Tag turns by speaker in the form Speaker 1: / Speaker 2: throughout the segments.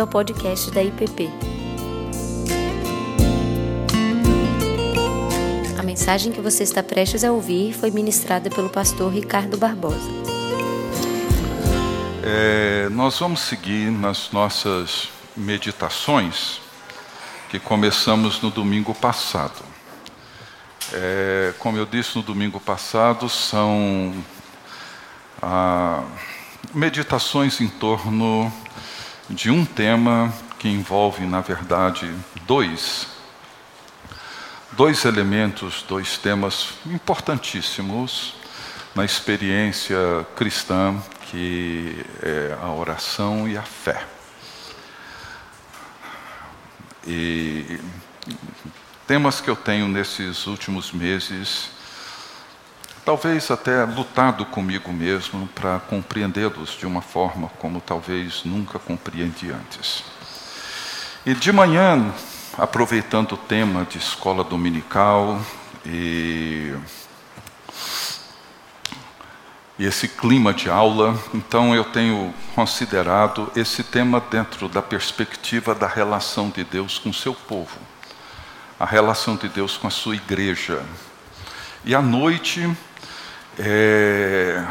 Speaker 1: bem-vindo ao podcast da IPP. A mensagem que você está prestes a ouvir foi ministrada pelo pastor Ricardo Barbosa.
Speaker 2: É, nós vamos seguir nas nossas meditações que começamos no domingo passado. É, como eu disse no domingo passado, são ah, meditações em torno de um tema que envolve, na verdade, dois, dois elementos, dois temas importantíssimos na experiência cristã, que é a oração e a fé. E temas que eu tenho nesses últimos meses talvez até lutado comigo mesmo para compreendê-los de uma forma como talvez nunca compreendi antes. E de manhã, aproveitando o tema de escola dominical e, esse clima de aula, então eu tenho considerado esse tema dentro da perspectiva da relação de Deus com seu povo, a relação de Deus com a sua igreja. E à noite, é,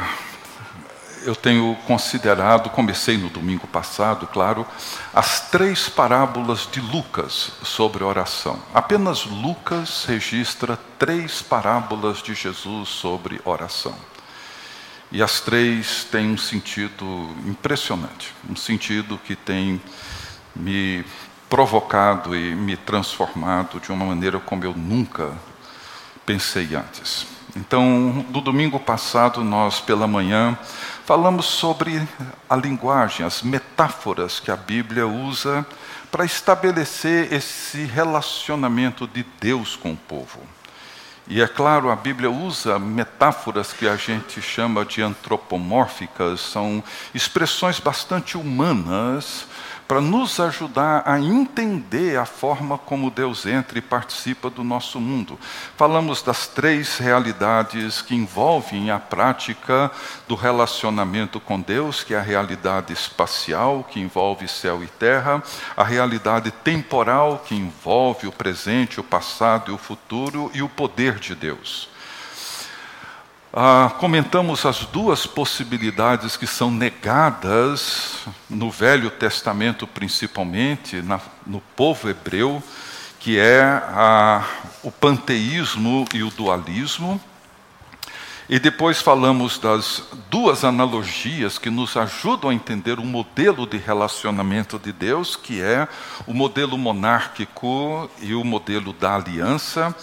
Speaker 2: eu tenho considerado, comecei no domingo passado, claro, as três parábolas de Lucas sobre oração. Apenas Lucas registra três parábolas de Jesus sobre oração. E as três têm um sentido impressionante, um sentido que tem me provocado e me transformado de uma maneira como eu nunca pensei antes. Então, no domingo passado, nós, pela manhã, falamos sobre a linguagem, as metáforas que a Bíblia usa para estabelecer esse relacionamento de Deus com o povo. E é claro, a Bíblia usa metáforas que a gente chama de antropomórficas, são expressões bastante humanas para nos ajudar a entender a forma como Deus entra e participa do nosso mundo. Falamos das três realidades que envolvem a prática do relacionamento com Deus, que é a realidade espacial, que envolve céu e terra, a realidade temporal, que envolve o presente, o passado e o futuro, e o poder de Deus. Ah, comentamos as duas possibilidades que são negadas no Velho Testamento, principalmente na, no povo hebreu, que é o panteísmo e o dualismo. E depois falamos das duas analogias que nos ajudam a entender o modelo de relacionamento de Deus, que é o modelo monárquico e o modelo da aliança.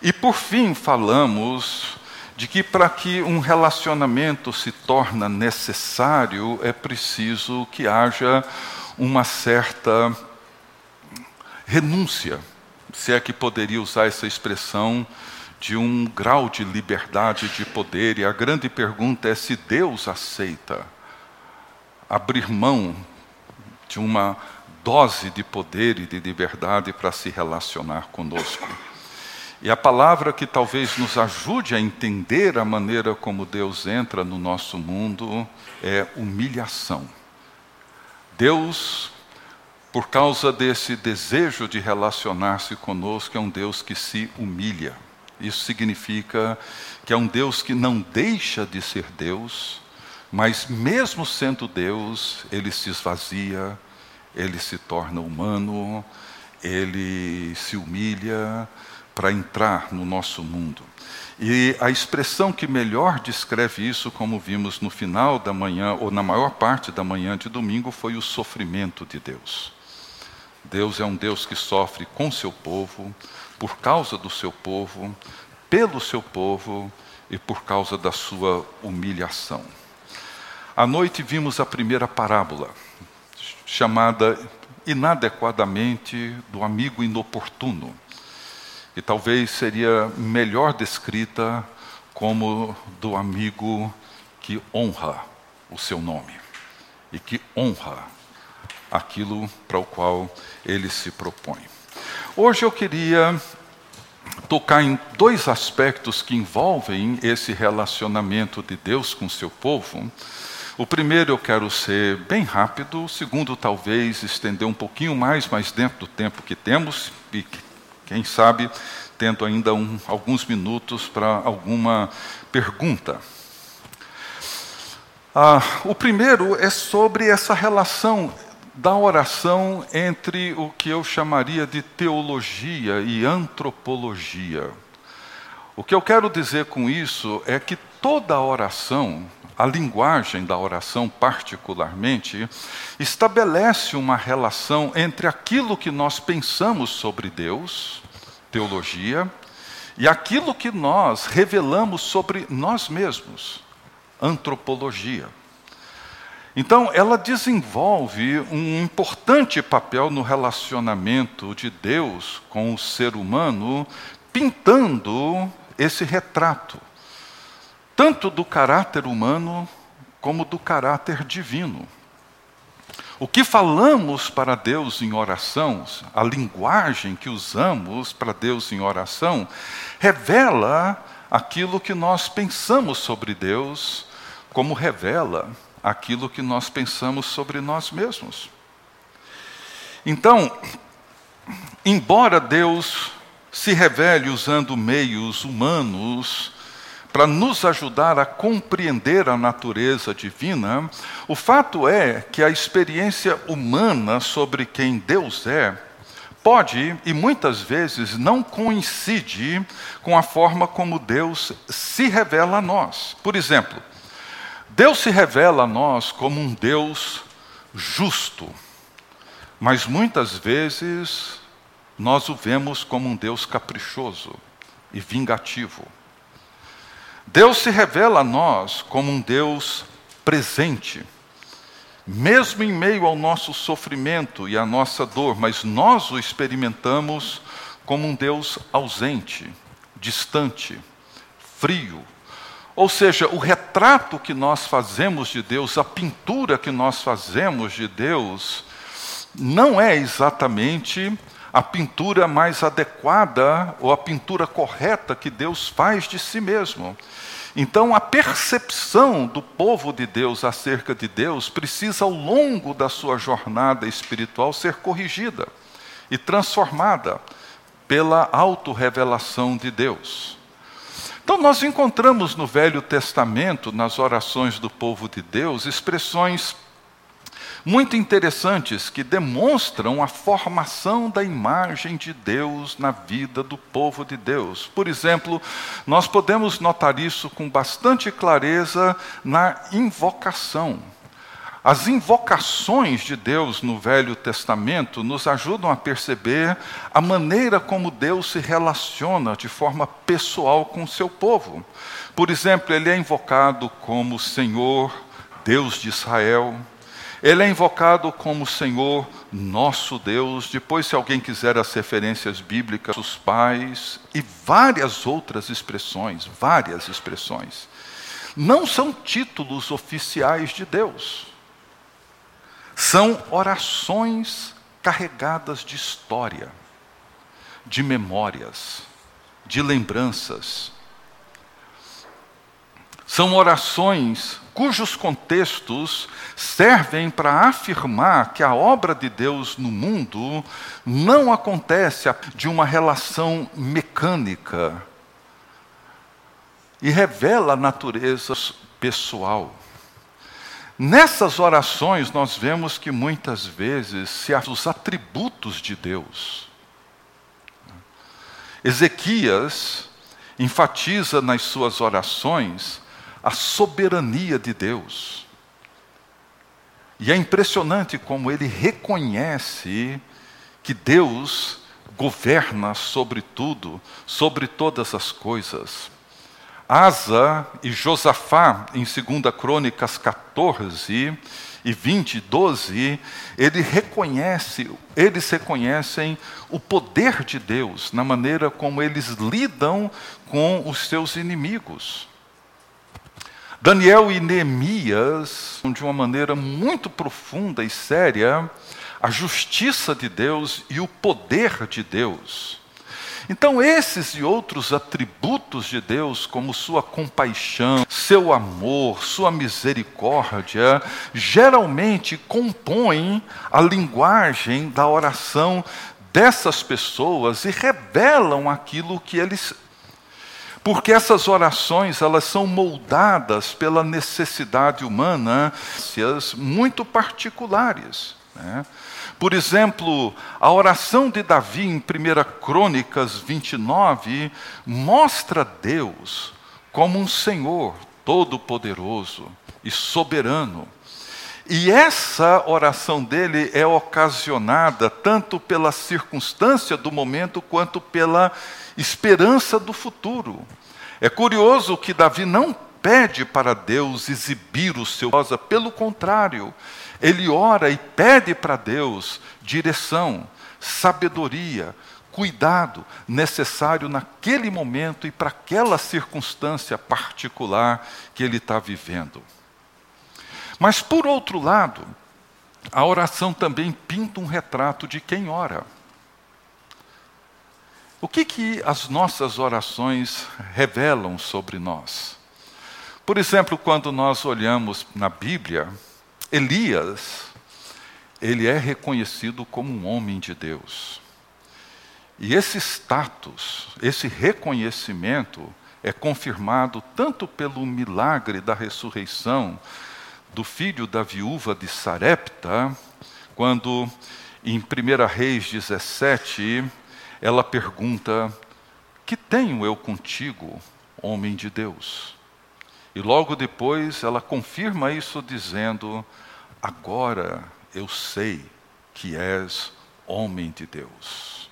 Speaker 2: E por fim falamos de que para que um relacionamento se torne necessário é preciso que haja uma certa renúncia, se é que poderia usar essa expressão de um grau de liberdade de poder. E a grande pergunta é se Deus aceita abrir mão de uma dose de poder e de liberdade para se relacionar conosco. E a palavra que talvez nos ajude a entender a maneira como Deus entra no nosso mundo é humilhação. Deus, por causa desse desejo de relacionar-se conosco, é um Deus que se humilha. Isso significa que é um Deus que não deixa de ser Deus, mas mesmo sendo Deus, ele se esvazia, ele se torna humano, ele se humilha, para entrar no nosso mundo. E a expressão que melhor descreve isso, como vimos no final da manhã, ou na maior parte da manhã de domingo, foi o sofrimento de Deus. Deus é um Deus que sofre com seu povo, por causa do seu povo, pelo seu povo e por causa da sua humilhação. À noite vimos a primeira parábola, chamada inadequadamente do amigo inoportuno e talvez seria melhor descrita como do amigo que honra o seu nome e que honra aquilo para o qual ele se propõe. Hoje eu queria tocar em dois aspectos que envolvem esse relacionamento de Deus com seu povo, O primeiro eu quero ser bem rápido, o segundo talvez estender um pouquinho mais, mas dentro do tempo que temos, e quem sabe tendo ainda um, alguns minutos para alguma pergunta. Ah, o primeiro é sobre essa relação da oração entre o que eu chamaria de teologia e antropologia. O que eu quero dizer com isso é que toda oração, a linguagem da oração particularmente, estabelece uma relação entre aquilo que nós pensamos sobre Deus, teologia, e aquilo que nós revelamos sobre nós mesmos, antropologia. Então, ela desenvolve um importante papel no relacionamento de Deus com o ser humano, pintando esse retrato, tanto do caráter humano como do caráter divino. O que falamos para Deus em oração, a linguagem que usamos para Deus em oração, revela aquilo que nós pensamos sobre Deus, como revela aquilo que nós pensamos sobre nós mesmos. Então, embora Deus se revele usando meios humanos para nos ajudar a compreender a natureza divina, o fato é que a experiência humana sobre quem Deus é pode e muitas vezes não coincide com a forma como Deus se revela a nós. Por exemplo, Deus se revela a nós como um Deus justo, mas muitas vezes nós o vemos como um Deus caprichoso e vingativo. Deus se revela a nós como um Deus presente, mesmo em meio ao nosso sofrimento e à nossa dor, mas nós o experimentamos como um Deus ausente, distante, frio. Ou seja, o retrato que nós fazemos de Deus, a pintura que nós fazemos de Deus, não é exatamente a pintura mais adequada ou a pintura correta que Deus faz de si mesmo. Então, a percepção do povo de Deus acerca de Deus precisa, ao longo da sua jornada espiritual, ser corrigida e transformada pela autorrevelação de Deus. Então, nós encontramos no Velho Testamento, nas orações do povo de Deus, expressões muito interessantes que demonstram a formação da imagem de Deus na vida do povo de Deus. Por exemplo, nós podemos notar isso com bastante clareza na invocação. As invocações de Deus no Velho Testamento nos ajudam a perceber a maneira como Deus se relaciona de forma pessoal com o seu povo. Por exemplo, ele é invocado como Senhor, Deus de Israel. Ele é invocado como Senhor nosso Deus. Depois, se alguém quiser as referências bíblicas, os pais e várias outras expressões, várias expressões. Não são títulos oficiais de Deus. São orações carregadas de história, de memórias, de lembranças. São orações cujos contextos servem para afirmar que a obra de Deus no mundo não acontece de uma relação mecânica e revela a natureza pessoal. Nessas orações, nós vemos que muitas vezes se os atributos de Deus. Ezequias enfatiza nas suas orações a soberania de Deus. E é impressionante como ele reconhece que Deus governa sobre tudo, sobre todas as coisas. Asa e Josafá, em 2 Crônicas 14 e 20, 12, ele reconhece, eles reconhecem o poder de Deus na maneira como eles lidam com os seus inimigos. Daniel e Neemias, de uma maneira muito profunda e séria, a justiça de Deus e o poder de Deus. Então, esses e outros atributos de Deus, como sua compaixão, seu amor, sua misericórdia, geralmente compõem a linguagem da oração dessas pessoas e revelam aquilo que eles porque essas orações elas são moldadas pela necessidade humana, muito particulares. Né? Por exemplo, a oração de Davi em 1 Crônicas 29 mostra Deus como um Senhor todo-poderoso e soberano. E essa oração dele é ocasionada tanto pela circunstância do momento quanto pela esperança do futuro. É curioso que Davi não pede para Deus exibir o seu rosa, pelo contrário, ele ora e pede para Deus direção, sabedoria, cuidado necessário naquele momento e para aquela circunstância particular que ele está vivendo. Mas, por outro lado, a oração também pinta um retrato de quem ora. O que, que as nossas orações revelam sobre nós? Por exemplo, quando nós olhamos na Bíblia, Elias, ele é reconhecido como um homem de Deus. E esse status, esse reconhecimento, é confirmado tanto pelo milagre da ressurreição do filho da viúva de Sarepta, quando em 1 Reis 17, ela pergunta: Que tenho eu contigo, homem de Deus? E logo depois ela confirma isso dizendo: Agora eu sei que és homem de Deus.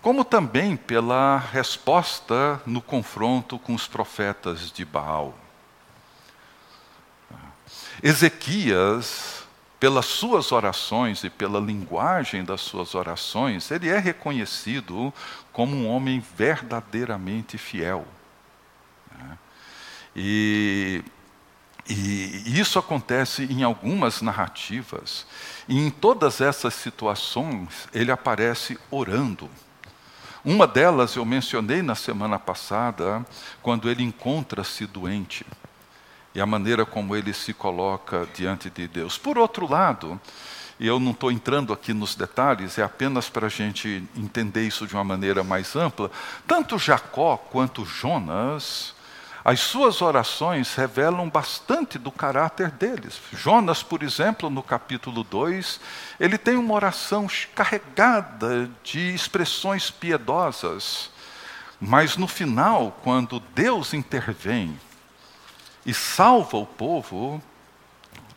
Speaker 2: Como também pela resposta no confronto com os profetas de Baal. Ezequias, pelas suas orações e pela linguagem das suas orações, ele é reconhecido como um homem verdadeiramente fiel. E, e isso acontece em algumas narrativas, e em todas essas situações ele aparece orando. Uma delas eu mencionei na semana passada, quando ele encontra-se doente e a maneira como ele se coloca diante de Deus. Por outro lado, e eu não estou entrando aqui nos detalhes, é apenas para a gente entender isso de uma maneira mais ampla, tanto Jacó quanto Jonas, as suas orações revelam bastante do caráter deles. Jonas, por exemplo, no capítulo 2, ele tem uma oração carregada de expressões piedosas, mas no final, quando Deus intervém, e salva o povo,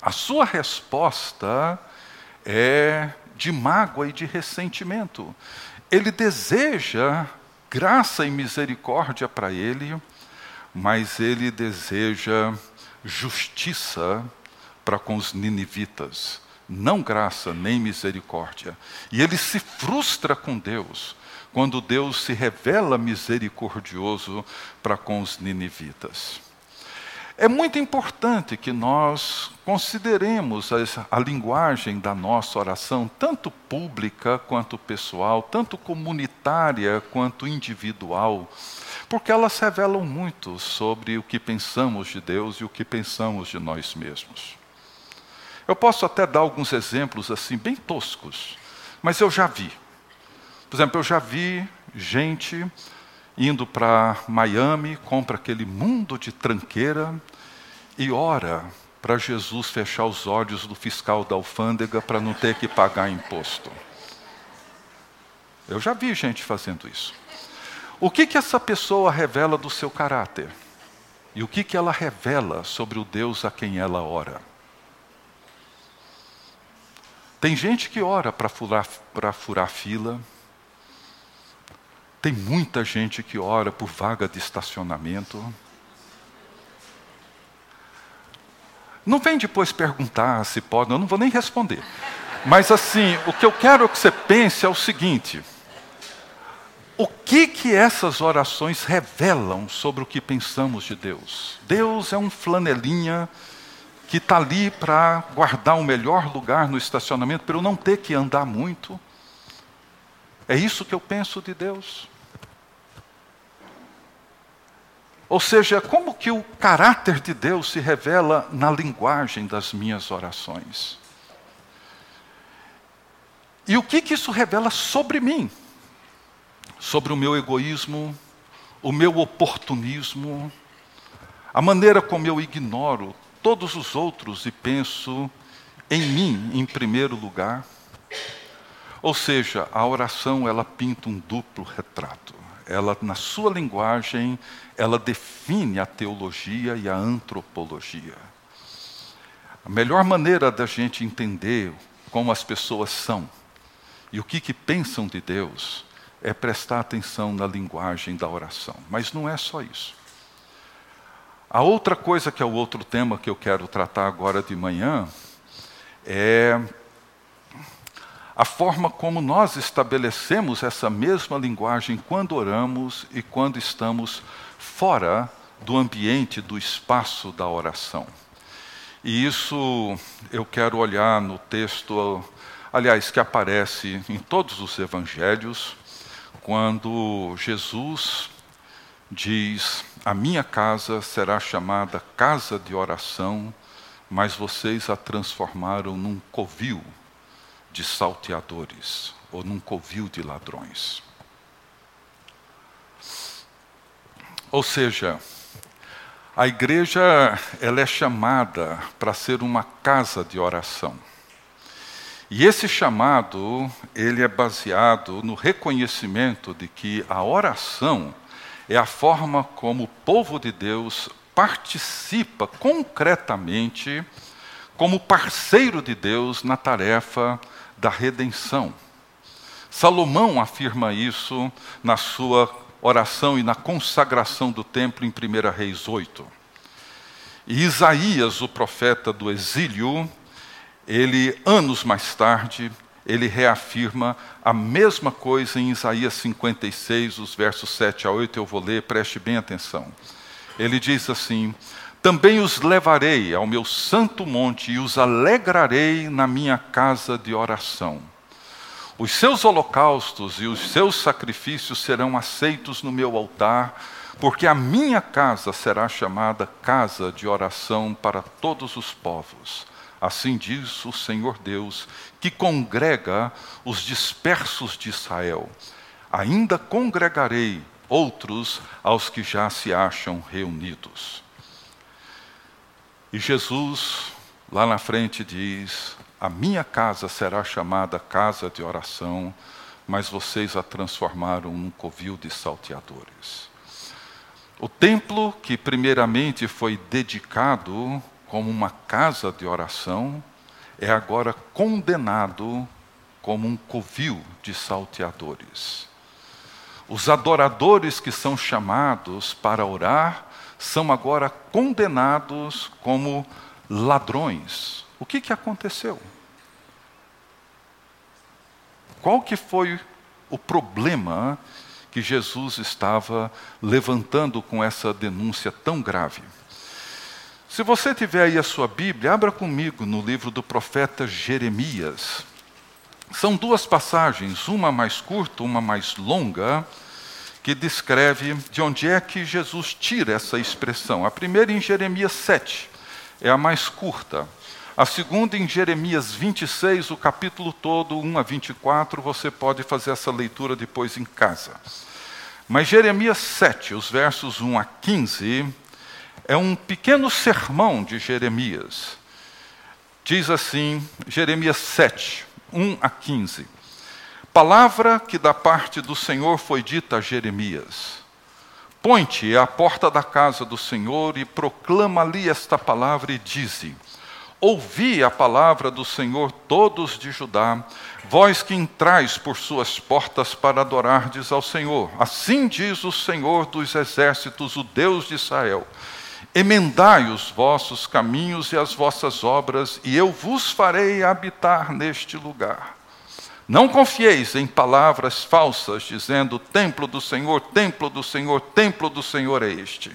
Speaker 2: a sua resposta é de mágoa e de ressentimento. Ele deseja graça e misericórdia para ele, mas ele deseja justiça para com os ninivitas, não graça nem misericórdia. E ele se frustra com Deus quando Deus se revela misericordioso para com os ninivitas. É muito importante que nós consideremos a, a, linguagem da nossa oração, tanto pública quanto pessoal, tanto comunitária quanto individual, porque elas revelam muito sobre o que pensamos de Deus e o que pensamos de nós mesmos. Eu posso até dar alguns exemplos assim, bem toscos, mas eu já vi. Por exemplo, eu já vi gente indo para Miami, compra aquele mundo de tranqueira e ora para Jesus fechar os olhos do fiscal da alfândega para não ter que pagar imposto. Eu já vi gente fazendo isso. O que, que essa pessoa revela do seu caráter? E o que, que ela revela sobre o Deus a quem ela ora? Tem gente que ora para furar, furar fila, tem muita gente que ora por vaga de estacionamento. Não vem depois perguntar se pode, eu não vou nem responder. Mas assim, o que eu quero que você pense é o seguinte: o que que essas orações revelam sobre o que pensamos de Deus? Deus é um flanelinha que está ali para guardar o melhor lugar no estacionamento, para eu não ter que andar muito. É isso que eu penso de Deus. Ou seja, como que o caráter de Deus se revela na linguagem das minhas orações? E o que, que isso revela sobre mim? Sobre o meu egoísmo, o meu oportunismo, a maneira como eu ignoro todos os outros e penso em mim em primeiro lugar. Ou seja, a oração ela pinta um duplo retrato. Ela, na sua linguagem, ela define a teologia e a antropologia. A melhor maneira da gente entender como as pessoas são e o que, que pensam de Deus é prestar atenção na linguagem da oração. Mas não é só isso. A outra coisa que é o outro tema que eu quero tratar agora de manhã é a forma como nós estabelecemos essa mesma linguagem quando oramos e quando estamos fora do ambiente, do espaço da oração. E isso eu quero olhar no texto, aliás, que aparece em todos os evangelhos, quando Jesus diz: A minha casa será chamada casa de oração, mas vocês a transformaram num covil de salteadores ou num covil de ladrões. Ou seja, a igreja ela é chamada para ser uma casa de oração. E esse chamado, ele é baseado no reconhecimento de que a oração é a forma como o povo de Deus participa concretamente como parceiro de Deus na tarefa da redenção. Salomão afirma isso na sua oração e na consagração do templo em 1 Reis 8. E Isaías, o profeta do exílio, ele, anos mais tarde, ele reafirma a mesma coisa em Isaías 56, os versos 7 a 8, eu vou ler, preste bem atenção. Ele diz assim: Também os levarei ao meu santo monte e os alegrarei na minha casa de oração. Os seus holocaustos e os seus sacrifícios serão aceitos no meu altar, porque a minha casa será chamada casa de oração para todos os povos. Assim diz o Senhor Deus, que congrega os dispersos de Israel. Ainda congregarei outros aos que já se acham reunidos. E Jesus, lá na frente, diz: a minha casa será chamada casa de oração, mas vocês a transformaram num covil de salteadores. O templo, que primeiramente foi dedicado como uma casa de oração, é agora condenado como um covil de salteadores. Os adoradores que são chamados para orar são agora condenados como ladrões. O que, que aconteceu? Qual que foi o problema que Jesus estava levantando com essa denúncia tão grave? Se você tiver aí a sua Bíblia, abra comigo no livro do profeta Jeremias. São duas passagens, uma mais curta, uma mais longa, que descreve de onde é que Jesus tira essa expressão. A primeira em Jeremias 7, é a mais curta. A segunda em Jeremias 26, o capítulo todo, 1 a 24, você pode fazer essa leitura depois em casa. Mas Jeremias 7, os versos 1 a 15, é um pequeno sermão de Jeremias. Diz assim, Jeremias 7, 1 a 15. Palavra que da parte do Senhor foi dita a Jeremias. Põe-te à porta da casa do Senhor e proclama ali esta palavra e dize: Ouvi a palavra do Senhor, todos de Judá, vós que entrais por suas portas para adorardes ao Senhor. Assim diz o Senhor dos exércitos, o Deus de Israel: Emendai os vossos caminhos e as vossas obras, e eu vos farei habitar neste lugar. Não confieis em palavras falsas, dizendo: Templo do Senhor, templo do Senhor, templo do Senhor é este.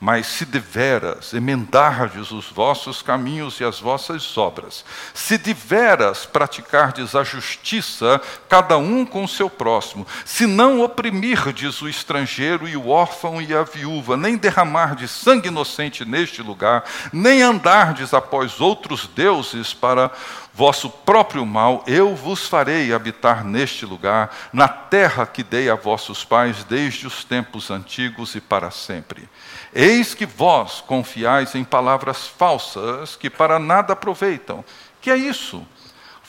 Speaker 2: Mas se deveras emendardes os vossos caminhos e as vossas obras, se deveras praticardes a justiça, cada um com o seu próximo, se não oprimirdes o estrangeiro e o órfão e a viúva, nem derramardes sangue inocente neste lugar, nem andardes após outros deuses para vosso próprio mal, eu vos farei habitar neste lugar, na terra que dei a vossos pais desde os tempos antigos e para sempre. Eis que vós confiais em palavras falsas que para nada aproveitam. Que é isso?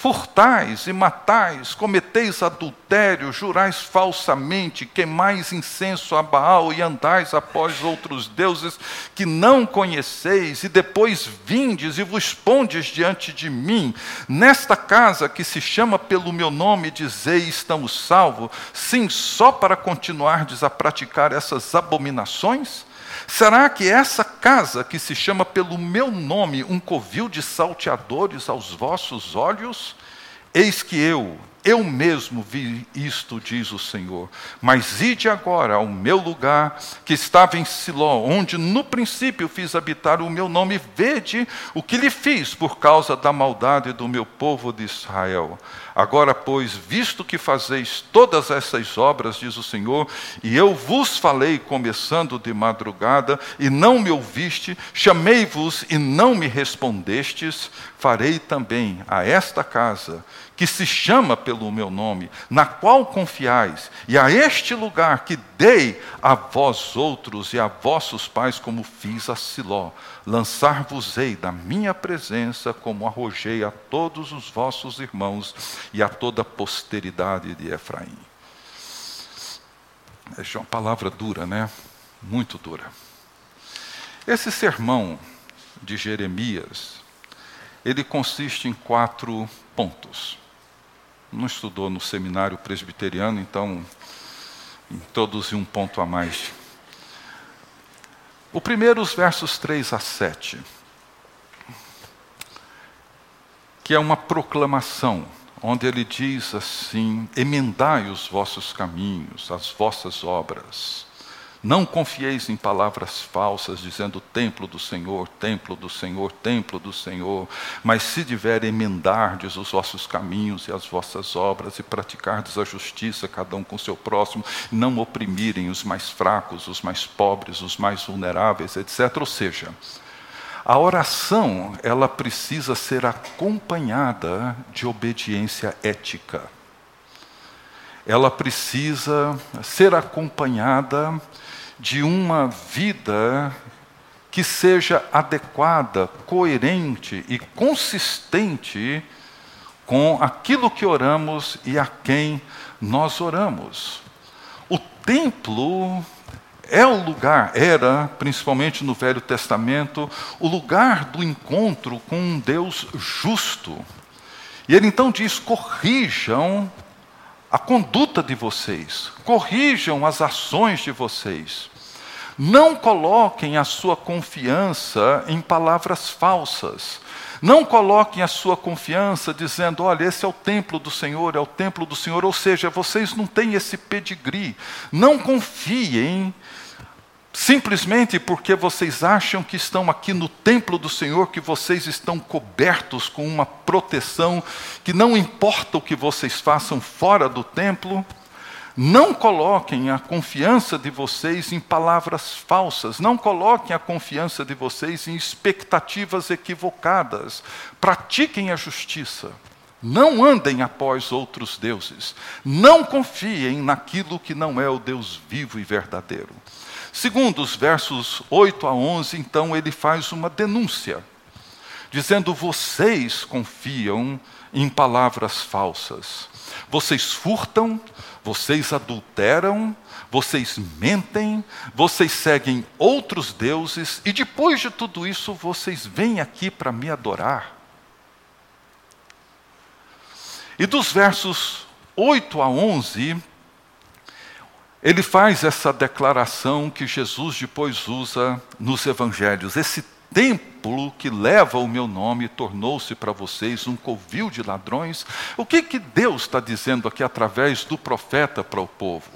Speaker 2: Furtais e matais, cometeis adultério, jurais falsamente, queimais incenso a Baal e andais após outros deuses que não conheceis, e depois vindes e vos pondes diante de mim. Nesta casa que se chama pelo meu nome, dizeis: estamos salvos, sim, só para continuardes a praticar essas abominações? Será que essa casa, que se chama pelo meu nome, um covil de salteadores aos vossos olhos? Eis que eu, eu mesmo vi isto, diz o Senhor. Mas ide agora ao meu lugar, que estava em Siló, onde no princípio fiz habitar o meu nome, vede o que lhe fiz por causa da maldade do meu povo de Israel. Agora, pois, visto que fazeis todas essas obras, diz o Senhor, e eu vos falei começando de madrugada, e não me ouviste, chamei-vos e não me respondestes, farei também a esta casa, que se chama pelo meu nome, na qual confiais, e a este lugar que dei a vós outros e a vossos pais, como fiz a Siló, lançar-vos-ei da minha presença, como arrojei a todos os vossos irmãos e a toda a posteridade de Efraim. É uma palavra dura, né? Muito dura. Esse sermão de Jeremias, ele consiste em quatro pontos. Não estudou no seminário presbiteriano, então introduzi um ponto a mais. O primeiro, os versos 3 a 7, que é uma proclamação, onde ele diz assim: emendai os vossos caminhos, as vossas obras. Não confieis em palavras falsas, dizendo templo do Senhor, templo do Senhor, templo do Senhor, mas se dever emendardes os vossos caminhos e as vossas obras, e praticardes a justiça, cada um com seu próximo, não oprimirem os mais fracos, os mais pobres, os mais vulneráveis, etc. Ou seja, a oração, ela precisa ser acompanhada de obediência ética. Ela precisa ser acompanhada de uma vida que seja adequada, coerente e consistente com aquilo que oramos e a quem nós oramos. O templo é o lugar, era, principalmente no Velho Testamento, o lugar do encontro com um Deus justo. E ele então diz: corrijam a conduta de vocês, corrijam as ações de vocês. Não coloquem a sua confiança em palavras falsas. Não coloquem a sua confiança dizendo: olha, esse é o templo do Senhor, é o templo do Senhor. Ou seja, vocês não têm esse pedigree. Não confiem simplesmente porque vocês acham que estão aqui no templo do Senhor, que vocês estão cobertos com uma proteção, que não importa o que vocês façam fora do templo. Não coloquem a confiança de vocês em palavras falsas, não coloquem a confiança de vocês em expectativas equivocadas. Pratiquem a justiça. Não andem após outros deuses. Não confiem naquilo que não é o Deus vivo e verdadeiro. Segundo os versos 8 a 11, então ele faz uma denúncia, dizendo: vocês confiam em palavras falsas, vocês furtam, vocês adulteram, vocês mentem, vocês seguem outros deuses, e depois de tudo isso, vocês vêm aqui para me adorar. E dos versos 8 a 11, ele faz essa declaração que Jesus depois usa nos evangelhos. Esse templo que leva o meu nome tornou-se para vocês um covil de ladrões. O que, que Deus está dizendo aqui através do profeta para o povo?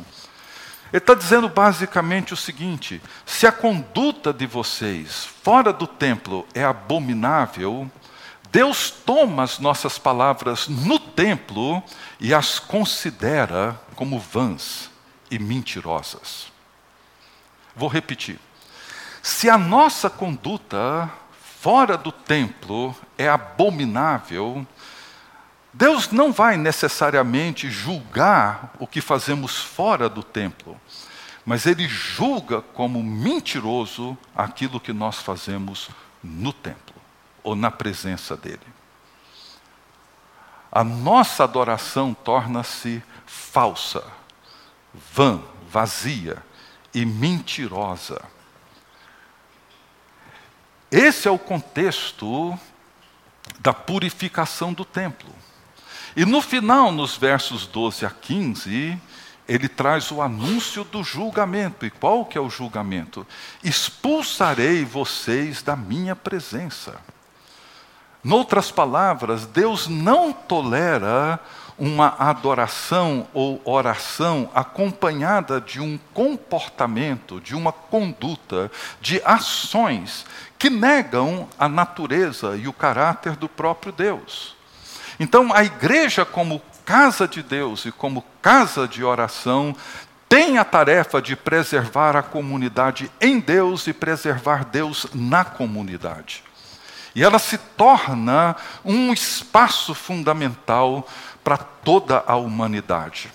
Speaker 2: Ele está dizendo basicamente o seguinte: se a conduta de vocês fora do templo é abominável, Deus toma as nossas palavras no templo e as considera como vãs e mentirosas. Vou repetir. Se a nossa conduta fora do templo é abominável, Deus não vai necessariamente julgar o que fazemos fora do templo, mas Ele julga como mentiroso aquilo que nós fazemos no templo ou na presença dEle. A nossa adoração torna-se falsa, vã, vazia e mentirosa. Esse é o contexto da purificação do templo. E no final, nos versos 12 a 15, ele traz o anúncio do julgamento. E qual que é o julgamento? Expulsarei vocês da minha presença. Noutras palavras, Deus não tolera uma adoração ou oração acompanhada de um comportamento, de uma conduta, de ações que negam a natureza e o caráter do próprio Deus. Então, a igreja, como casa de Deus e como casa de oração, tem a tarefa de preservar a comunidade em Deus e preservar Deus na comunidade. E ela se torna um espaço fundamental para toda a humanidade.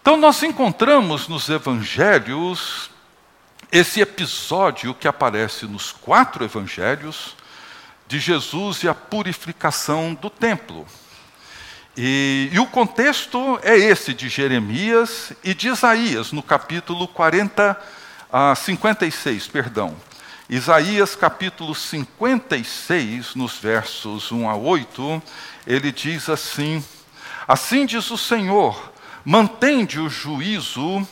Speaker 2: Então, nós encontramos nos evangelhos esse episódio que aparece nos quatro evangelhos, de Jesus e a purificação do templo. E, e, o contexto é esse de Jeremias e de Isaías, no capítulo 40, ah, 56, perdão. Isaías capítulo 56, nos versos 1 a 8, ele diz assim: Assim diz o Senhor, mantende o juízo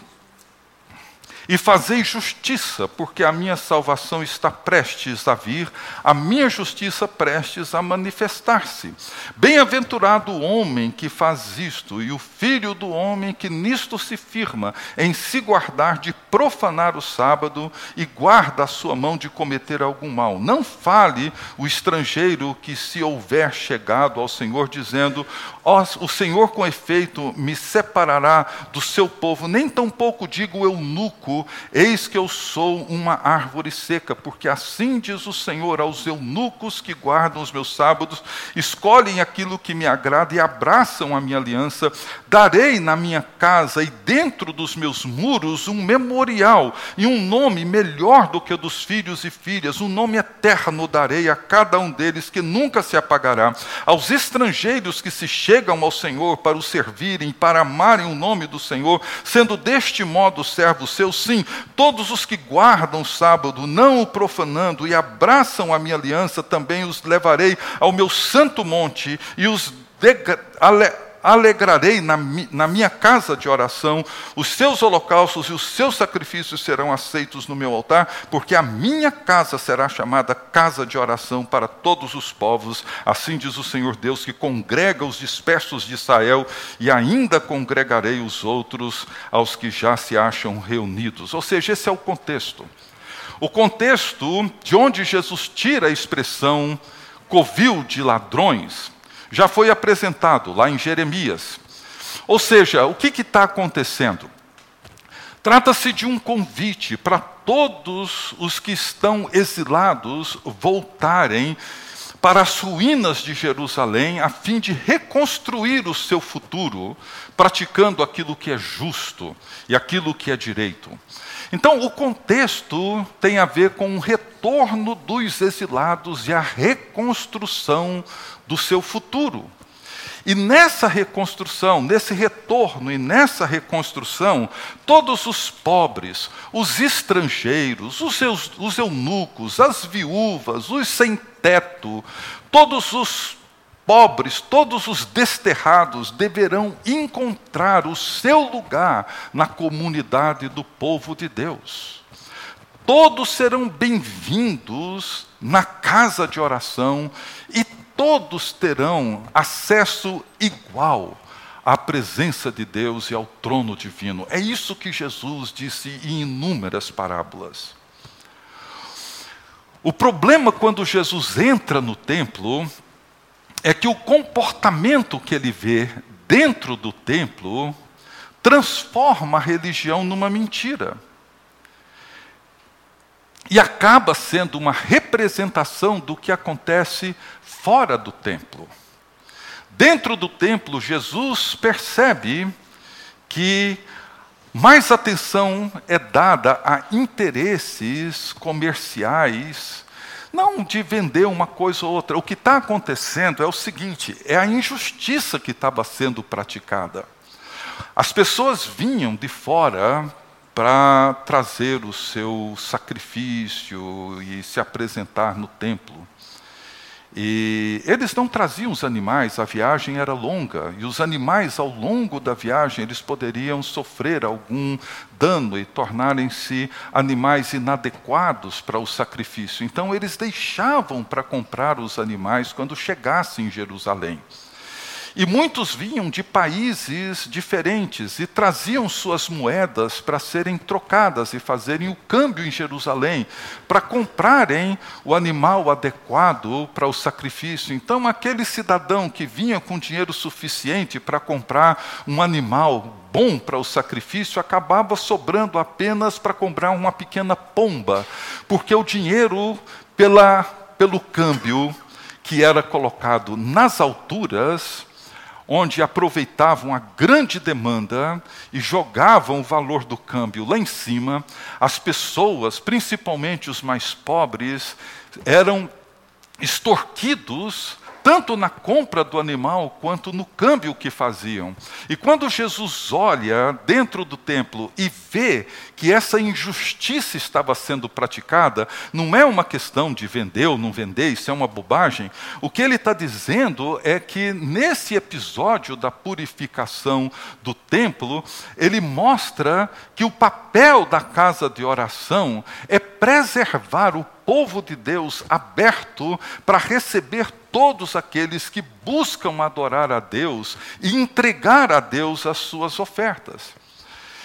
Speaker 2: e fazei justiça, porque a minha salvação está prestes a vir, a minha justiça prestes a manifestar-se. Bem-aventurado o homem que faz isto, e o filho do homem que nisto se firma, em se guardar de profanar o sábado e guarda a sua mão de cometer algum mal. Não fale o estrangeiro que se houver chegado ao Senhor, dizendo: oh, O Senhor com efeito me separará do seu povo, nem tampouco digo eunuco Eis que eu sou uma árvore seca, porque assim diz o Senhor aos eunucos que guardam os meus sábados, escolhem aquilo que me agrada e abraçam a minha aliança. Darei na minha casa e dentro dos meus muros um memorial e um nome melhor do que o dos filhos e filhas, um nome eterno darei a cada um deles que nunca se apagará. Aos estrangeiros que se chegam ao Senhor para o servirem, para amarem o nome do Senhor, sendo deste modo servos seus, Sim, todos os que guardam o sábado, não o profanando e abraçam a minha aliança, também os levarei ao meu santo monte e os alegrarei na, na, minha casa de oração, os seus holocaustos e os seus sacrifícios serão aceitos no meu altar, porque a minha casa será chamada casa de oração para todos os povos, assim diz o Senhor Deus, que congrega os dispersos de Israel, e ainda congregarei os outros aos que já se acham reunidos. Ou seja, esse é o contexto. O contexto de onde Jesus tira a expressão covil de ladrões já foi apresentado lá em Jeremias. Ou seja, o que está acontecendo? Trata-se de um convite para todos os que estão exilados voltarem para as ruínas de Jerusalém, a fim de reconstruir o seu futuro, praticando aquilo que é justo e aquilo que é direito. Então, o contexto tem a ver com o retorno dos exilados e a reconstrução do seu futuro. E nessa reconstrução, nesse retorno e nessa reconstrução, todos os pobres, os estrangeiros, os, seus, os eunucos, as viúvas, os sem teto, todos os pobres, todos os desterrados deverão encontrar o seu lugar na comunidade do povo de Deus. Todos serão bem-vindos na casa de oração e todos terão acesso igual à presença de Deus e ao trono divino. É isso que Jesus disse em inúmeras parábolas. O problema quando Jesus entra no templo é que o comportamento que ele vê dentro do templo transforma a religião numa mentira. E acaba sendo uma representação do que acontece fora do templo. Dentro do templo, Jesus percebe que mais atenção é dada a interesses comerciais, não de vender uma coisa ou outra. O que está acontecendo é o seguinte: é a injustiça que estava sendo praticada. As pessoas vinham de fora para trazer o seu sacrifício e se apresentar no templo. E eles não traziam os animais, a viagem era longa, e os animais, ao longo da viagem, eles poderiam sofrer algum dano e tornarem-se animais inadequados para o sacrifício. Então, eles deixavam para comprar os animais quando chegassem em Jerusalém. E muitos vinham de países diferentes e traziam suas moedas para serem trocadas e fazerem o câmbio em Jerusalém, para comprarem o animal adequado para o sacrifício. Então, aquele cidadão que vinha com dinheiro suficiente para comprar um animal bom para o sacrifício acabava sobrando apenas para comprar uma pequena pomba, porque o dinheiro pela, pelo câmbio que era colocado nas alturas onde aproveitavam a grande demanda e jogavam o valor do câmbio lá em cima, as pessoas, principalmente os mais pobres, eram extorquidos tanto na compra do animal quanto no câmbio que faziam. E quando Jesus olha dentro do templo e vê que essa injustiça estava sendo praticada, não é uma questão de vender ou não vender, isso é uma bobagem. O que ele está dizendo é que nesse episódio da purificação do templo, ele mostra que o papel da casa de oração é preservar o povo de Deus aberto para receber todos aqueles que buscam adorar a Deus e entregar a Deus as suas ofertas.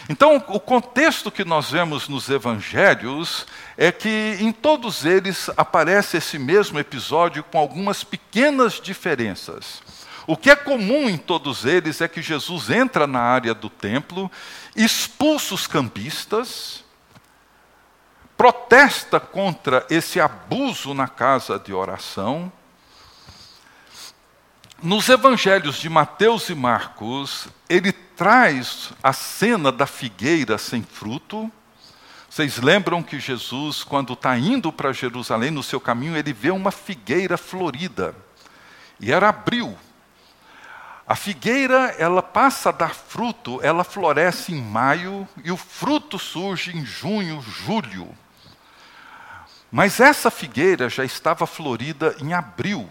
Speaker 2: Então, o contexto que nós vemos nos evangelhos é que em todos eles aparece esse mesmo episódio com algumas pequenas diferenças. O que é comum em todos eles é que Jesus entra na área do templo, expulsa os cambistas, protesta contra esse abuso na casa de oração. Nos evangelhos de Mateus e Marcos, ele traz a cena da figueira sem fruto. Vocês lembram que Jesus, quando está indo para Jerusalém, no seu caminho, ele vê uma figueira florida. E era abril. A figueira, ela passa a dar fruto, ela floresce em maio e o fruto surge em junho, julho. Mas essa figueira já estava florida em abril.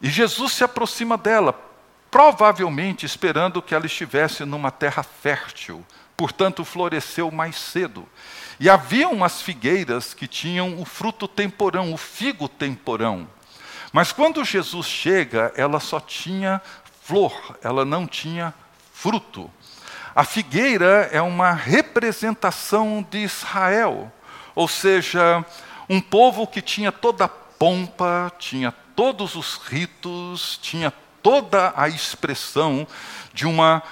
Speaker 2: E Jesus se aproxima dela, provavelmente esperando que ela estivesse numa terra fértil, portanto floresceu mais cedo. E havia umas figueiras que tinham o fruto temporão, o figo temporão. Mas quando Jesus chega, ela só tinha flor, ela não tinha fruto. A figueira é uma representação de Israel ou seja, um povo que tinha toda a pompa, tinha todos os ritos, tinha toda a expressão de uma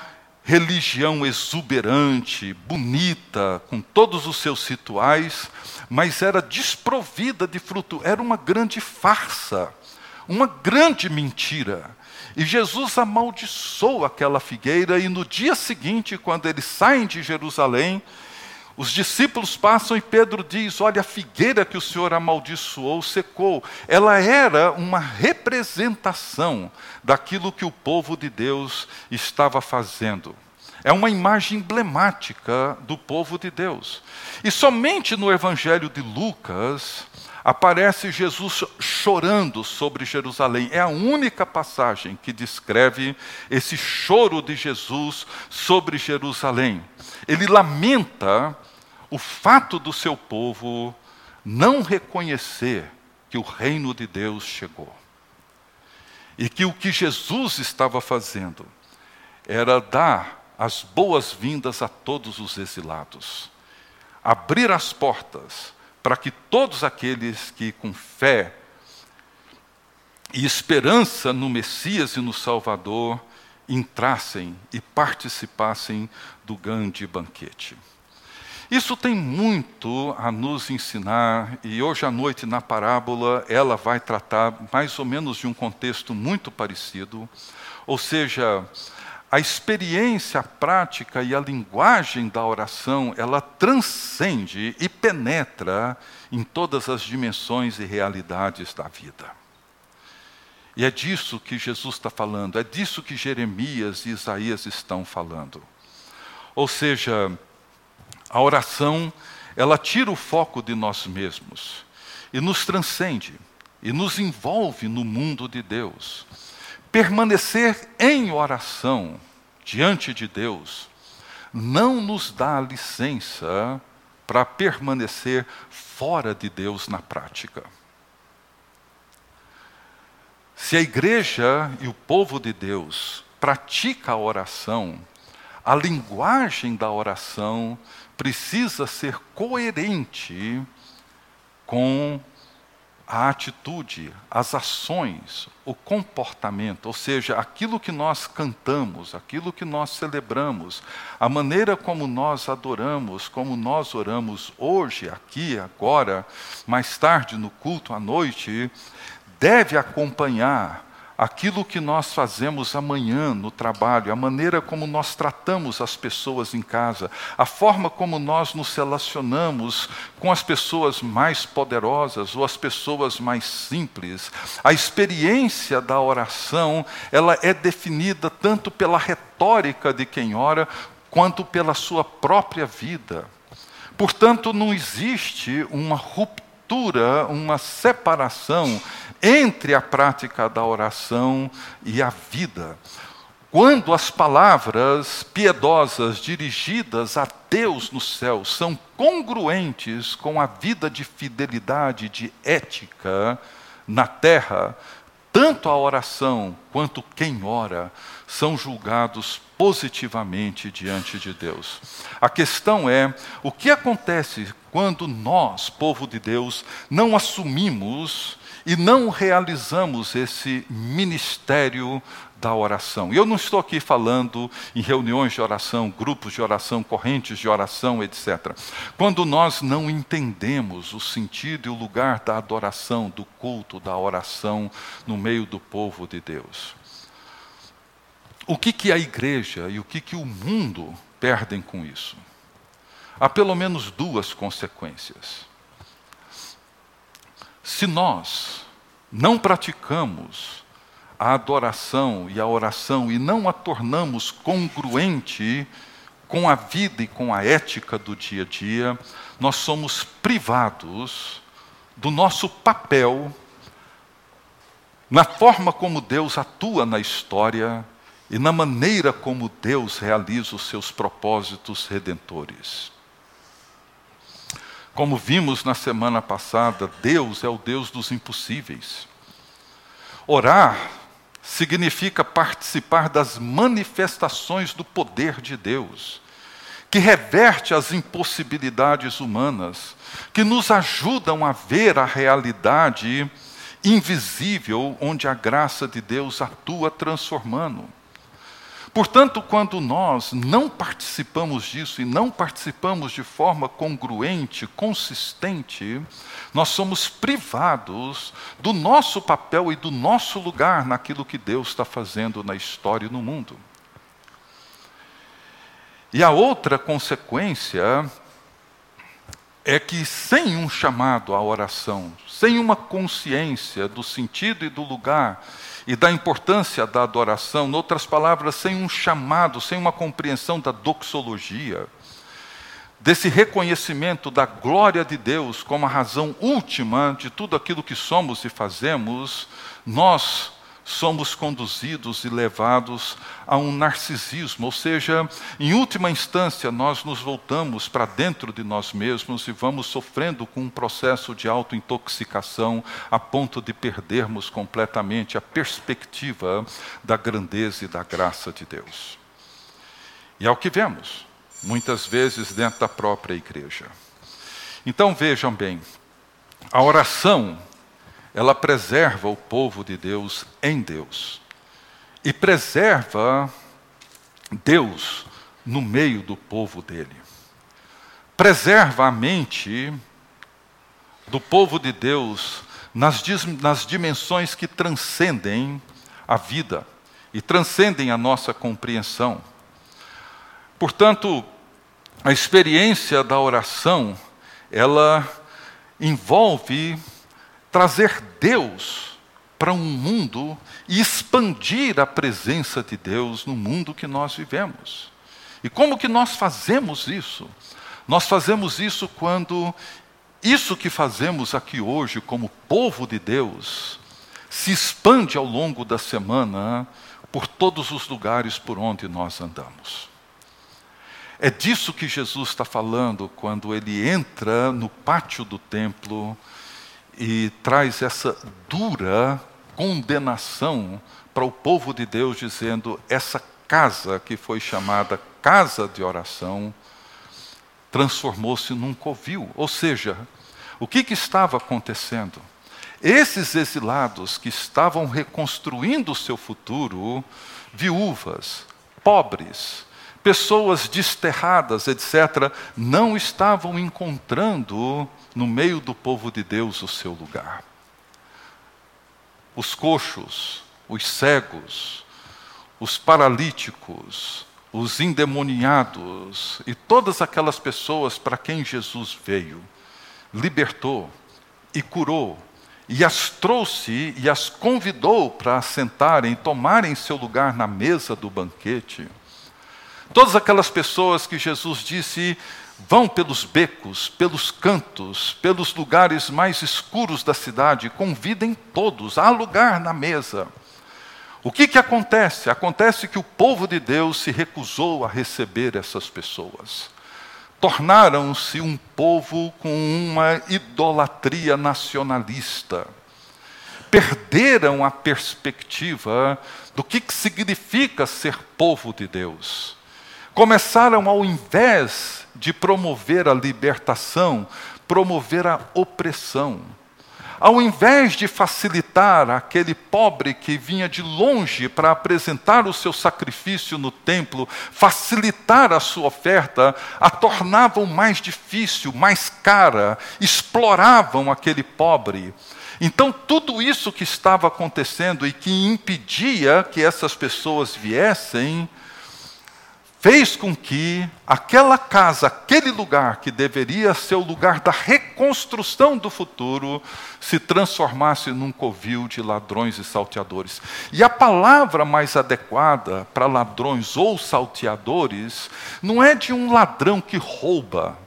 Speaker 2: religião exuberante, bonita, com todos os seus rituais, mas era desprovida de fruto, era uma grande farsa, uma grande mentira. E Jesus amaldiçoou aquela figueira, e no dia seguinte, quando eles saem de Jerusalém, os discípulos passam e Pedro diz: Olha, a figueira que o Senhor amaldiçoou secou. Ela era uma representação daquilo que o povo de Deus estava fazendo. É uma imagem emblemática do povo de Deus. E somente no Evangelho de Lucas aparece Jesus chorando sobre Jerusalém. É a única passagem que descreve esse choro de Jesus sobre Jerusalém. Ele lamenta o fato do seu povo não reconhecer que o reino de Deus chegou. E que o que Jesus estava fazendo era dar as boas-vindas a todos os exilados, abrir as portas para que todos aqueles que com fé e esperança no Messias e no Salvador entrassem e participassem do grande banquete. Isso tem muito a nos ensinar, e hoje à noite, na parábola, ela vai tratar mais ou menos de um contexto muito parecido, ou seja, a experiência a prática e a linguagem da oração, ela transcende e penetra em todas as dimensões e realidades da vida. E é disso que Jesus está falando, é disso que Jeremias e Isaías estão falando. Ou seja, a oração, ela tira o foco de nós mesmos e nos transcende e nos envolve no mundo de Deus. Permanecer em oração diante de Deus não nos dá licença para permanecer fora de Deus na prática. Se a igreja e o povo de Deus pratica a oração, a linguagem da oração precisa ser coerente com a atitude, as ações, o comportamento, ou seja, aquilo que nós cantamos, aquilo que nós celebramos, a maneira como nós adoramos, como nós oramos hoje, aqui, agora, mais tarde no culto à noite, deve acompanhar aquilo que nós fazemos amanhã no trabalho, a maneira como nós tratamos as pessoas em casa, a forma como nós nos relacionamos com as pessoas mais poderosas ou as pessoas mais simples. A experiência da oração, ela é definida tanto pela retórica de quem ora, quanto pela sua própria vida. Portanto, não existe uma ruptura, uma separação entre a prática da oração e a vida. Quando as palavras piedosas dirigidas a Deus no céu são congruentes com a vida de fidelidade, de ética na terra, tanto a oração quanto quem ora são julgados positivamente diante de Deus. A questão é: o que acontece quando nós, povo de Deus, não assumimos e não realizamos esse ministério da oração. E eu não estou aqui falando em reuniões de oração, grupos de oração, correntes de oração, etc. Quando nós não entendemos o sentido e o lugar da adoração, do culto, da oração no meio do povo de Deus. O que, que a igreja e o que, que o mundo perdem com isso? Há pelo menos duas consequências. Se nós não praticamos a adoração e a oração e não a tornamos congruente com a vida e com a ética do dia a dia, nós somos privados do nosso papel na forma como Deus atua na história e na maneira como Deus realiza os seus propósitos redentores. Como vimos na semana passada, Deus é o Deus dos impossíveis. Orar significa participar das manifestações do poder de Deus, que reverte as impossibilidades humanas, que nos ajudam a ver a realidade invisível onde a graça de Deus atua transformando. Portanto, quando nós não participamos disso e não participamos de forma congruente, consistente, nós somos privados do nosso papel e do nosso lugar naquilo que Deus está fazendo na história e no mundo. E a outra consequência é que, sem um chamado à oração, sem uma consciência do sentido e do lugar e da importância da adoração, em outras palavras, sem um chamado, sem uma compreensão da doxologia, desse reconhecimento da glória de Deus como a razão última de tudo aquilo que somos e fazemos, nós somos conduzidos e levados a um narcisismo, ou seja, em última instância, nós nos voltamos para dentro de nós mesmos e vamos sofrendo com um processo de autointoxicação a ponto de perdermos completamente a perspectiva da grandeza e da graça de Deus. E é o que vemos, muitas vezes dentro da própria igreja. Então vejam bem, a oração ela preserva o povo de Deus em Deus. E preserva Deus no meio do povo dele. Preserva a mente do povo de Deus nas, nas dimensões que transcendem a vida e transcendem a nossa compreensão. Portanto, a experiência da oração, ela envolve trazer Deus para um mundo e expandir a presença de Deus no mundo que nós vivemos. E como que nós fazemos isso? Nós fazemos isso quando isso que fazemos aqui hoje como povo de Deus se expande ao longo da semana por todos os lugares por onde nós andamos. É disso que Jesus está falando quando ele entra no pátio do templo e traz essa dura condenação para o povo de Deus, dizendo: essa casa que foi chamada casa de oração transformou-se num covil. Ou seja, o que, que estava acontecendo? Esses exilados que estavam reconstruindo o seu futuro, viúvas, pobres, pessoas desterradas, etc., não estavam encontrando no meio do povo de Deus o seu lugar. Os coxos, os cegos, os paralíticos, os endemoniados e todas aquelas pessoas para quem Jesus veio, libertou e curou e as trouxe e as convidou para sentarem, tomarem seu lugar na mesa do banquete. Todas aquelas pessoas que Jesus disse: Vão pelos becos, pelos cantos, pelos lugares mais escuros da cidade, convidem todos, há lugar na mesa. O que, que acontece? Acontece que o povo de Deus se recusou a receber essas pessoas. Tornaram-se um povo com uma idolatria nacionalista. Perderam a perspectiva do que, que significa ser povo de Deus. Começaram, ao invés de promover a libertação, promover a opressão. Ao invés de facilitar aquele pobre que vinha de longe para apresentar o seu sacrifício no templo, facilitar a sua oferta, a tornavam mais difícil, mais cara, exploravam aquele pobre. Então, tudo isso que estava acontecendo e que impedia que essas pessoas viessem, fez com que aquela casa, aquele lugar que deveria ser o lugar da reconstrução do futuro, se transformasse num covil de ladrões e salteadores. E a palavra mais adequada para ladrões ou salteadores não é de um ladrão que rouba.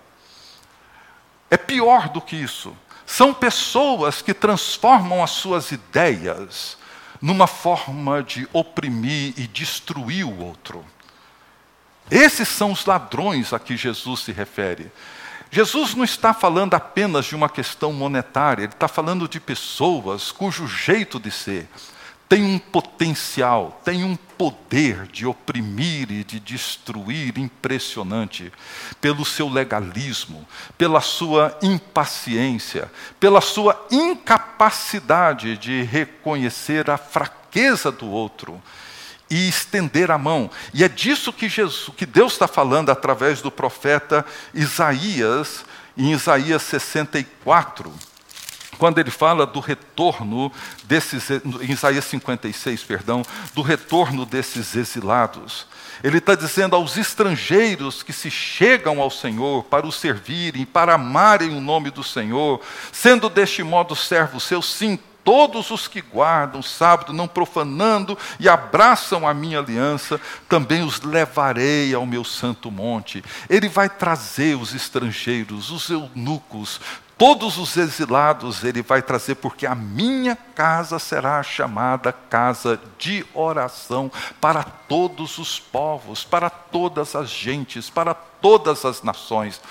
Speaker 2: É pior do que isso. São pessoas que transformam as suas ideias numa forma de oprimir e destruir o outro. Esses são os ladrões a que Jesus se refere. Jesus não está falando apenas de uma questão monetária, ele está falando de pessoas cujo jeito de ser tem um potencial, tem um poder de oprimir e de destruir impressionante, pelo seu legalismo, pela sua impaciência, pela sua incapacidade de reconhecer a fraqueza do outro e estender a mão. E é disso que, Jesus, que Deus está falando através do profeta Isaías, em Isaías 64, quando ele fala do retorno desses, em Isaías 56, perdão, do retorno desses exilados. Ele está dizendo aos estrangeiros que se chegam ao Senhor para o servirem, para amarem o nome do Senhor, sendo deste modo servos seus, sim, todos os que guardam o sábado, não profanando e abraçam a minha aliança, também os levarei ao meu santo monte. Ele vai trazer os estrangeiros, os eunucos, todos os exilados ele vai trazer, porque a minha casa será chamada casa de oração para todos os povos, para todas as gentes, para todas as nações.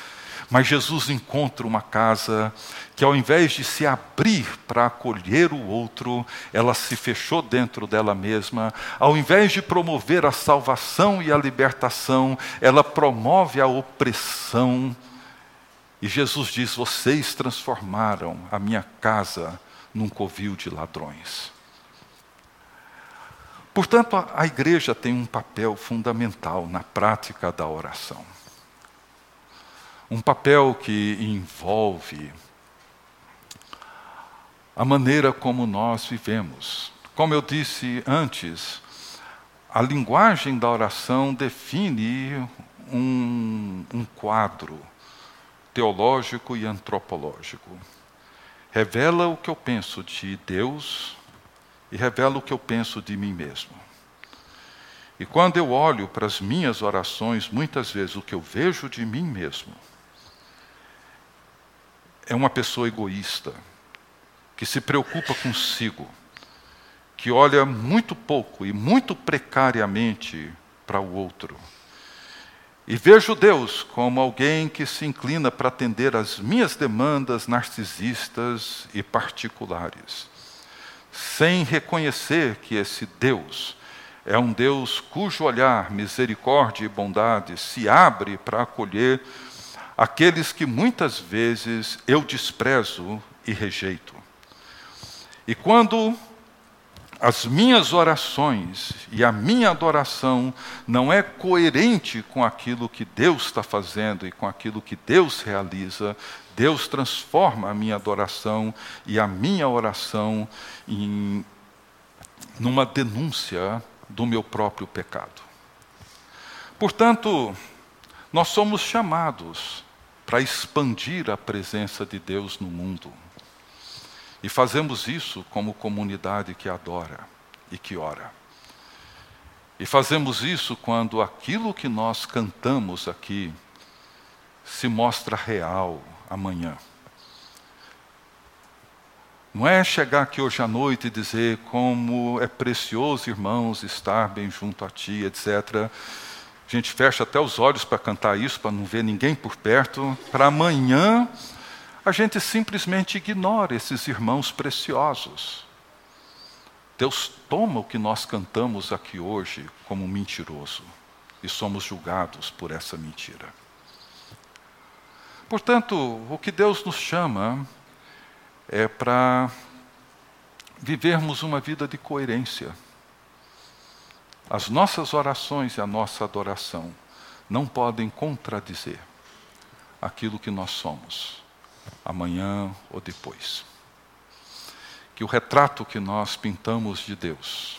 Speaker 2: Mas Jesus encontra uma casa que, ao invés de se abrir para acolher o outro, ela se fechou dentro dela mesma. Ao invés de promover a salvação e a libertação, ela promove a opressão. E Jesus diz: Vocês transformaram a minha casa num covil de ladrões. Portanto, a, igreja tem um papel fundamental na prática da oração um papel que envolve a maneira como nós vivemos. Como eu disse antes, a linguagem da oração define um, um quadro teológico e antropológico. Revela o que eu penso de Deus e revela o que eu penso de mim mesmo. E quando eu olho para as minhas orações, muitas vezes o que eu vejo de mim mesmo é uma pessoa egoísta, que se preocupa consigo, que olha muito pouco e muito precariamente para o outro. E vejo Deus como alguém que se inclina para atender às minhas demandas narcisistas e particulares, sem reconhecer que esse Deus é um Deus cujo olhar, misericórdia e bondade se abre para acolher aqueles que muitas vezes eu desprezo e rejeito. E quando as minhas orações e a minha adoração não é coerente com aquilo que Deus está fazendo e com aquilo que Deus realiza, Deus transforma a minha adoração e a minha oração em numa denúncia do meu próprio pecado. Portanto, nós somos chamados para expandir a presença de Deus no mundo. E fazemos isso como comunidade que adora e que ora. E fazemos isso quando aquilo que nós cantamos aqui se mostra real amanhã. Não é chegar aqui hoje à noite e dizer como é precioso, irmãos, estar bem junto a ti, etc. A gente fecha até os olhos para cantar isso, para não ver ninguém por perto. Para amanhã, a gente simplesmente ignora esses irmãos preciosos. Deus toma o que nós cantamos aqui hoje como mentiroso e somos julgados por essa mentira. Portanto, o que Deus nos chama é para vivermos uma vida de coerência. As nossas orações e a nossa adoração não podem contradizer aquilo que nós somos, amanhã ou depois. Que o retrato que nós pintamos de Deus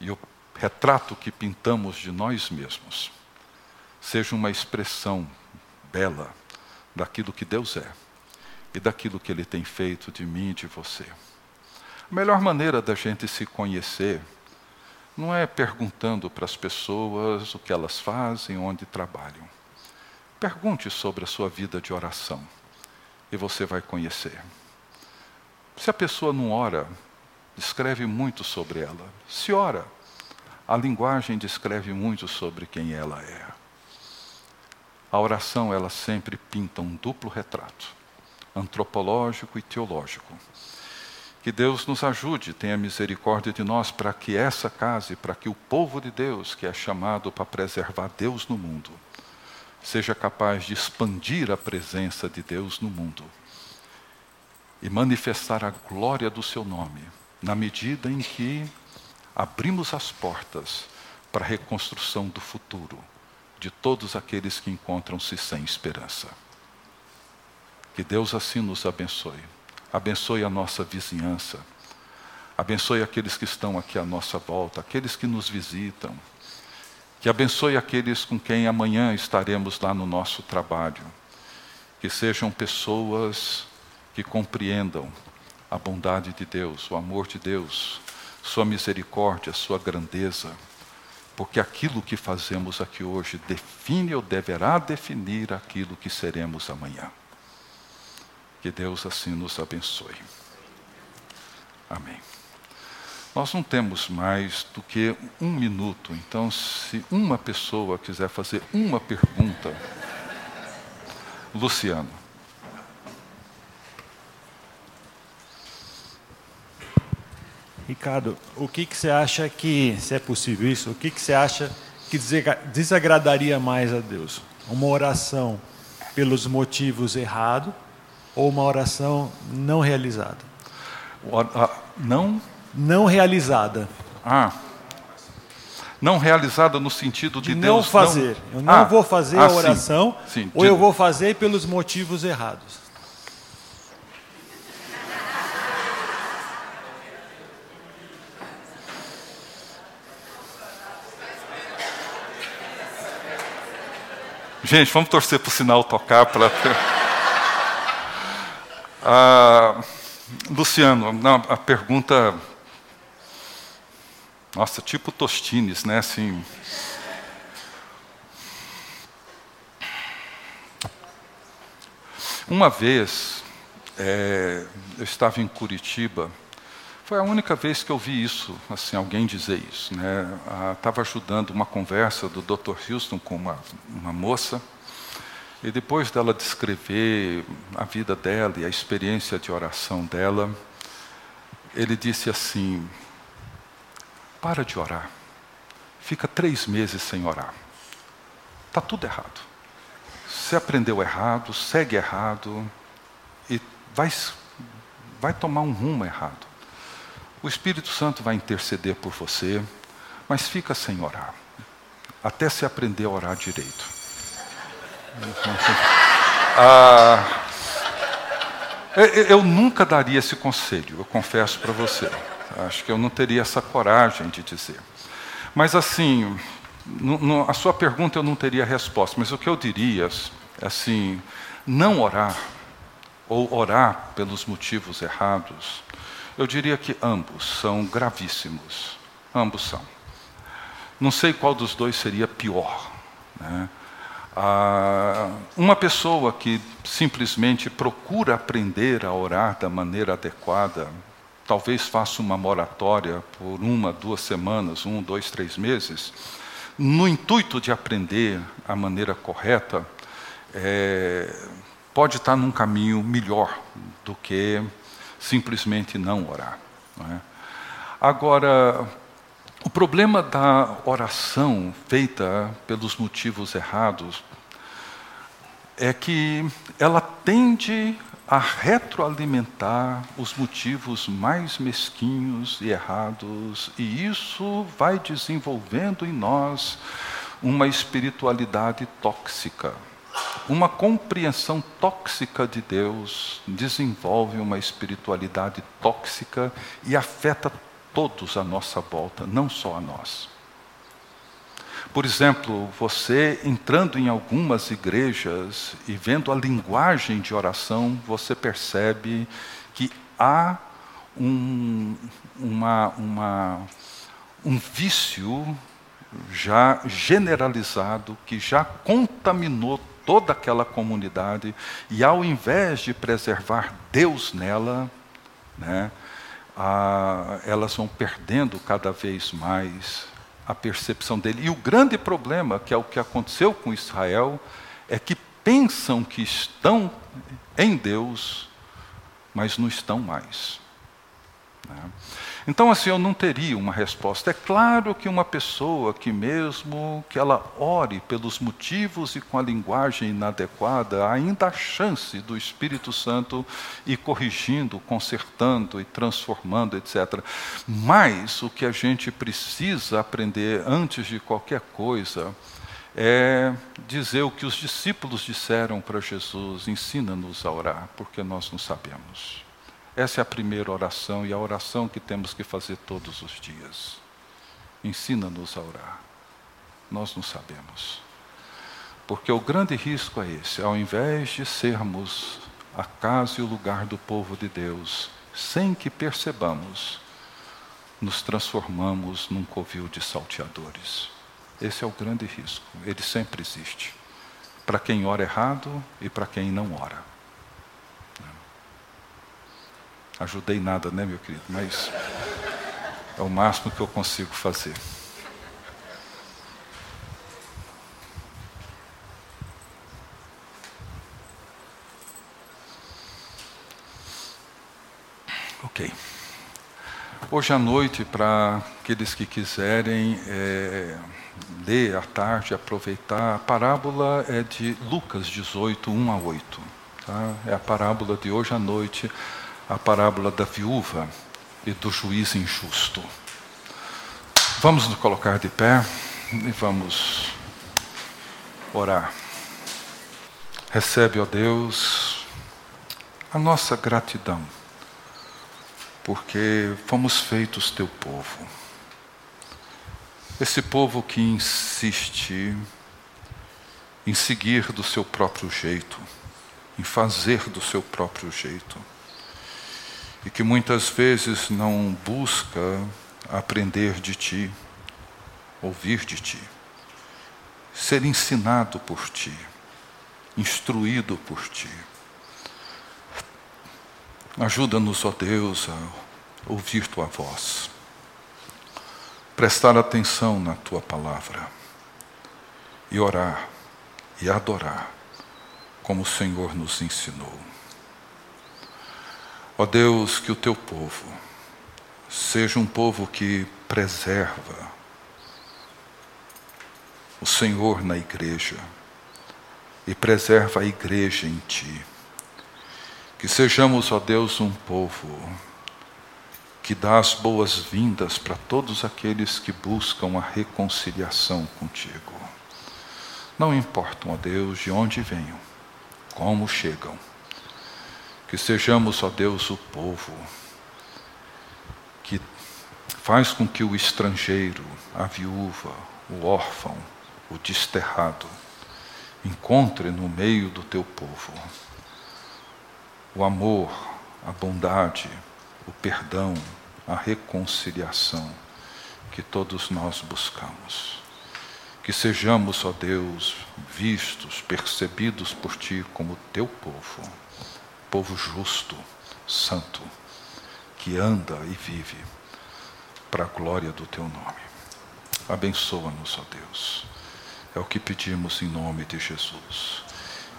Speaker 2: e o retrato que pintamos de nós mesmos seja uma expressão bela daquilo que Deus é e daquilo que Ele tem feito de mim e de você. A melhor maneira da gente se conhecer não é perguntando para as pessoas o que elas fazem, onde trabalham. Pergunte sobre a sua vida de oração e você vai conhecer. Se a pessoa não ora, descreve muito sobre ela. Se ora, a linguagem descreve muito sobre quem ela é. A oração, ela sempre pinta um duplo retrato, antropológico e teológico. Que Deus nos ajude, tenha misericórdia de nós, para que essa casa e para que o povo de Deus, que é chamado para preservar Deus no mundo, seja capaz de expandir a presença de Deus no mundo e manifestar a glória do seu nome, na medida em que abrimos as portas para a reconstrução do futuro de todos aqueles que encontram-se sem esperança. Que Deus assim nos abençoe abençoe a nossa vizinhança, abençoe aqueles que estão aqui à nossa volta, aqueles que nos visitam, que abençoe aqueles com quem amanhã estaremos lá no nosso trabalho, que sejam pessoas que compreendam a bondade de Deus, o amor de Deus, Sua misericórdia, Sua grandeza, porque aquilo que fazemos aqui hoje define ou deverá definir aquilo que seremos amanhã. Que Deus assim nos abençoe. Amém. Nós não temos mais do que um minuto, então, se uma pessoa quiser fazer uma pergunta, Luciano.
Speaker 3: Ricardo, o que, que você acha que, se é possível isso, o que, que você acha que desagradaria mais a Deus? Uma oração pelos motivos errados ou uma oração não realizada?
Speaker 2: Não?
Speaker 3: Não realizada.
Speaker 2: Ah. Não realizada no sentido de,
Speaker 3: de
Speaker 2: Deus
Speaker 3: não fazer. Não... Eu não ah, vou fazer ah, a oração, sim, sim, ou de... eu vou fazer pelos motivos errados.
Speaker 2: Gente, vamos torcer para o sinal tocar para. Ah, Luciano, a pergunta. Nossa, tipo Tostines, né? Assim. Uma vez, é, eu estava em Curitiba foi a única vez que eu vi isso, assim, alguém dizer isso. Né? Estava ajudando uma conversa do Dr. Houston com uma, uma moça, e depois dela descrever a vida dela e a experiência de oração dela, ele disse assim: para de orar, fica três meses sem orar, está tudo errado. Você aprendeu errado, segue errado e vai, vai tomar um rumo errado. O Espírito Santo vai interceder por você, mas fica sem orar, até se aprender a orar direito. Ah, eu nunca daria esse conselho, eu confesso para você. Acho que eu não teria essa coragem de dizer. Mas assim, a sua pergunta eu não teria resposta, mas o que eu diria é assim, não orar, ou orar pelos motivos errados, eu diria que ambos são gravíssimos. Ambos são. Não sei qual dos dois seria pior. Né? Ah, uma pessoa que simplesmente procura aprender a orar da maneira adequada, talvez faça uma moratória por uma, duas semanas, um, dois, três meses, no intuito de aprender a maneira correta, é, pode estar num caminho melhor do que simplesmente não orar. Não é? Agora, o problema da oração feita pelos motivos errados é que ela tende a retroalimentar os motivos mais mesquinhos e errados, e isso vai desenvolvendo em nós uma espiritualidade tóxica. Uma compreensão tóxica de Deus desenvolve uma espiritualidade tóxica e afeta todos à nossa volta, não só a nós. Por exemplo, você entrando em algumas igrejas e vendo a linguagem de oração, você percebe que há um, uma, uma, um vício já generalizado que já contaminou toda aquela comunidade, e ao invés de preservar Deus nela, né, a, elas vão perdendo cada vez mais a percepção dele. E o grande problema, que é o que aconteceu com Israel, é que pensam que estão em Deus, mas não estão mais. Né? Então, assim, eu não teria uma resposta. É claro que uma pessoa que, mesmo que ela ore pelos motivos e com a linguagem inadequada, ainda há chance do Espírito Santo ir corrigindo, consertando e transformando, etc. Mas o que a gente precisa aprender antes de qualquer coisa é dizer o que os discípulos disseram para Jesus: ensina-nos a orar, porque nós não sabemos. Essa é a primeira oração e a oração que temos que fazer todos os dias. Ensina-nos a orar. Nós não sabemos. Porque o grande risco é esse: ao invés de sermos a casa e o lugar do povo de Deus, sem que percebamos, nos transformamos num covil de salteadores. Esse é o grande risco. Ele sempre existe. Para quem ora errado e para quem não ora. Ajudei nada, né, meu querido? Mas é o máximo que eu consigo fazer. Ok. Hoje à noite, para aqueles que quiserem é, ler à tarde, aproveitar, a parábola é de Lucas 18, 1 a 8. Tá? É a parábola de hoje à noite, a parábola da viúva e do juiz injusto. Vamos nos colocar de pé e vamos orar. Recebe, ó Deus, a nossa gratidão, porque fomos feitos teu povo. Esse povo que insiste em seguir do seu próprio jeito, em fazer do seu próprio jeito e que muitas vezes não busca aprender de ti, ouvir de ti, ser ensinado por ti, instruído por ti. Ajuda-nos, ó Deus, a ouvir tua voz, prestar atenção na tua palavra e orar e adorar como o Senhor nos ensinou. Ó Deus, que o teu povo seja um povo que preserva o Senhor na igreja e preserva a igreja em ti. Que sejamos, ó Deus, um povo que dá as boas-vindas para todos aqueles que buscam a reconciliação contigo. Não importam, ó Deus, de onde venham, como chegam que sejamos, ó Deus, o povo que faz com que o estrangeiro, a viúva, o órfão, o desterrado, encontre no meio do teu povo o amor, a bondade, o perdão, a reconciliação que todos nós buscamos. Que sejamos, ó Deus, vistos, percebidos por Ti como teu povo povo justo, santo, que anda e vive para a glória do teu nome. Abençoa-nos, ó Deus. É o que pedimos em nome de Jesus.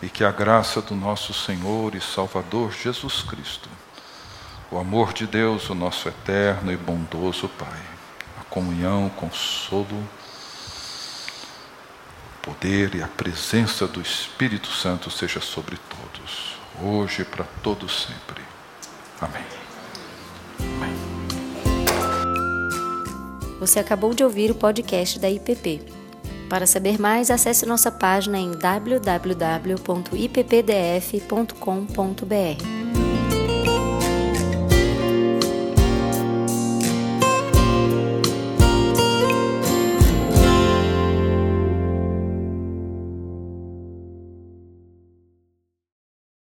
Speaker 2: E que a graça do nosso Senhor e Salvador Jesus Cristo, o amor de Deus, o nosso eterno e bondoso Pai, a comunhão, o consolo, o poder e a presença do Espírito Santo seja sobre todos hoje e para todos sempre. Amém. Amém.
Speaker 1: Você acabou de ouvir o podcast da IPP. Para saber mais, acesse nossa página em www.ippdf.com.br.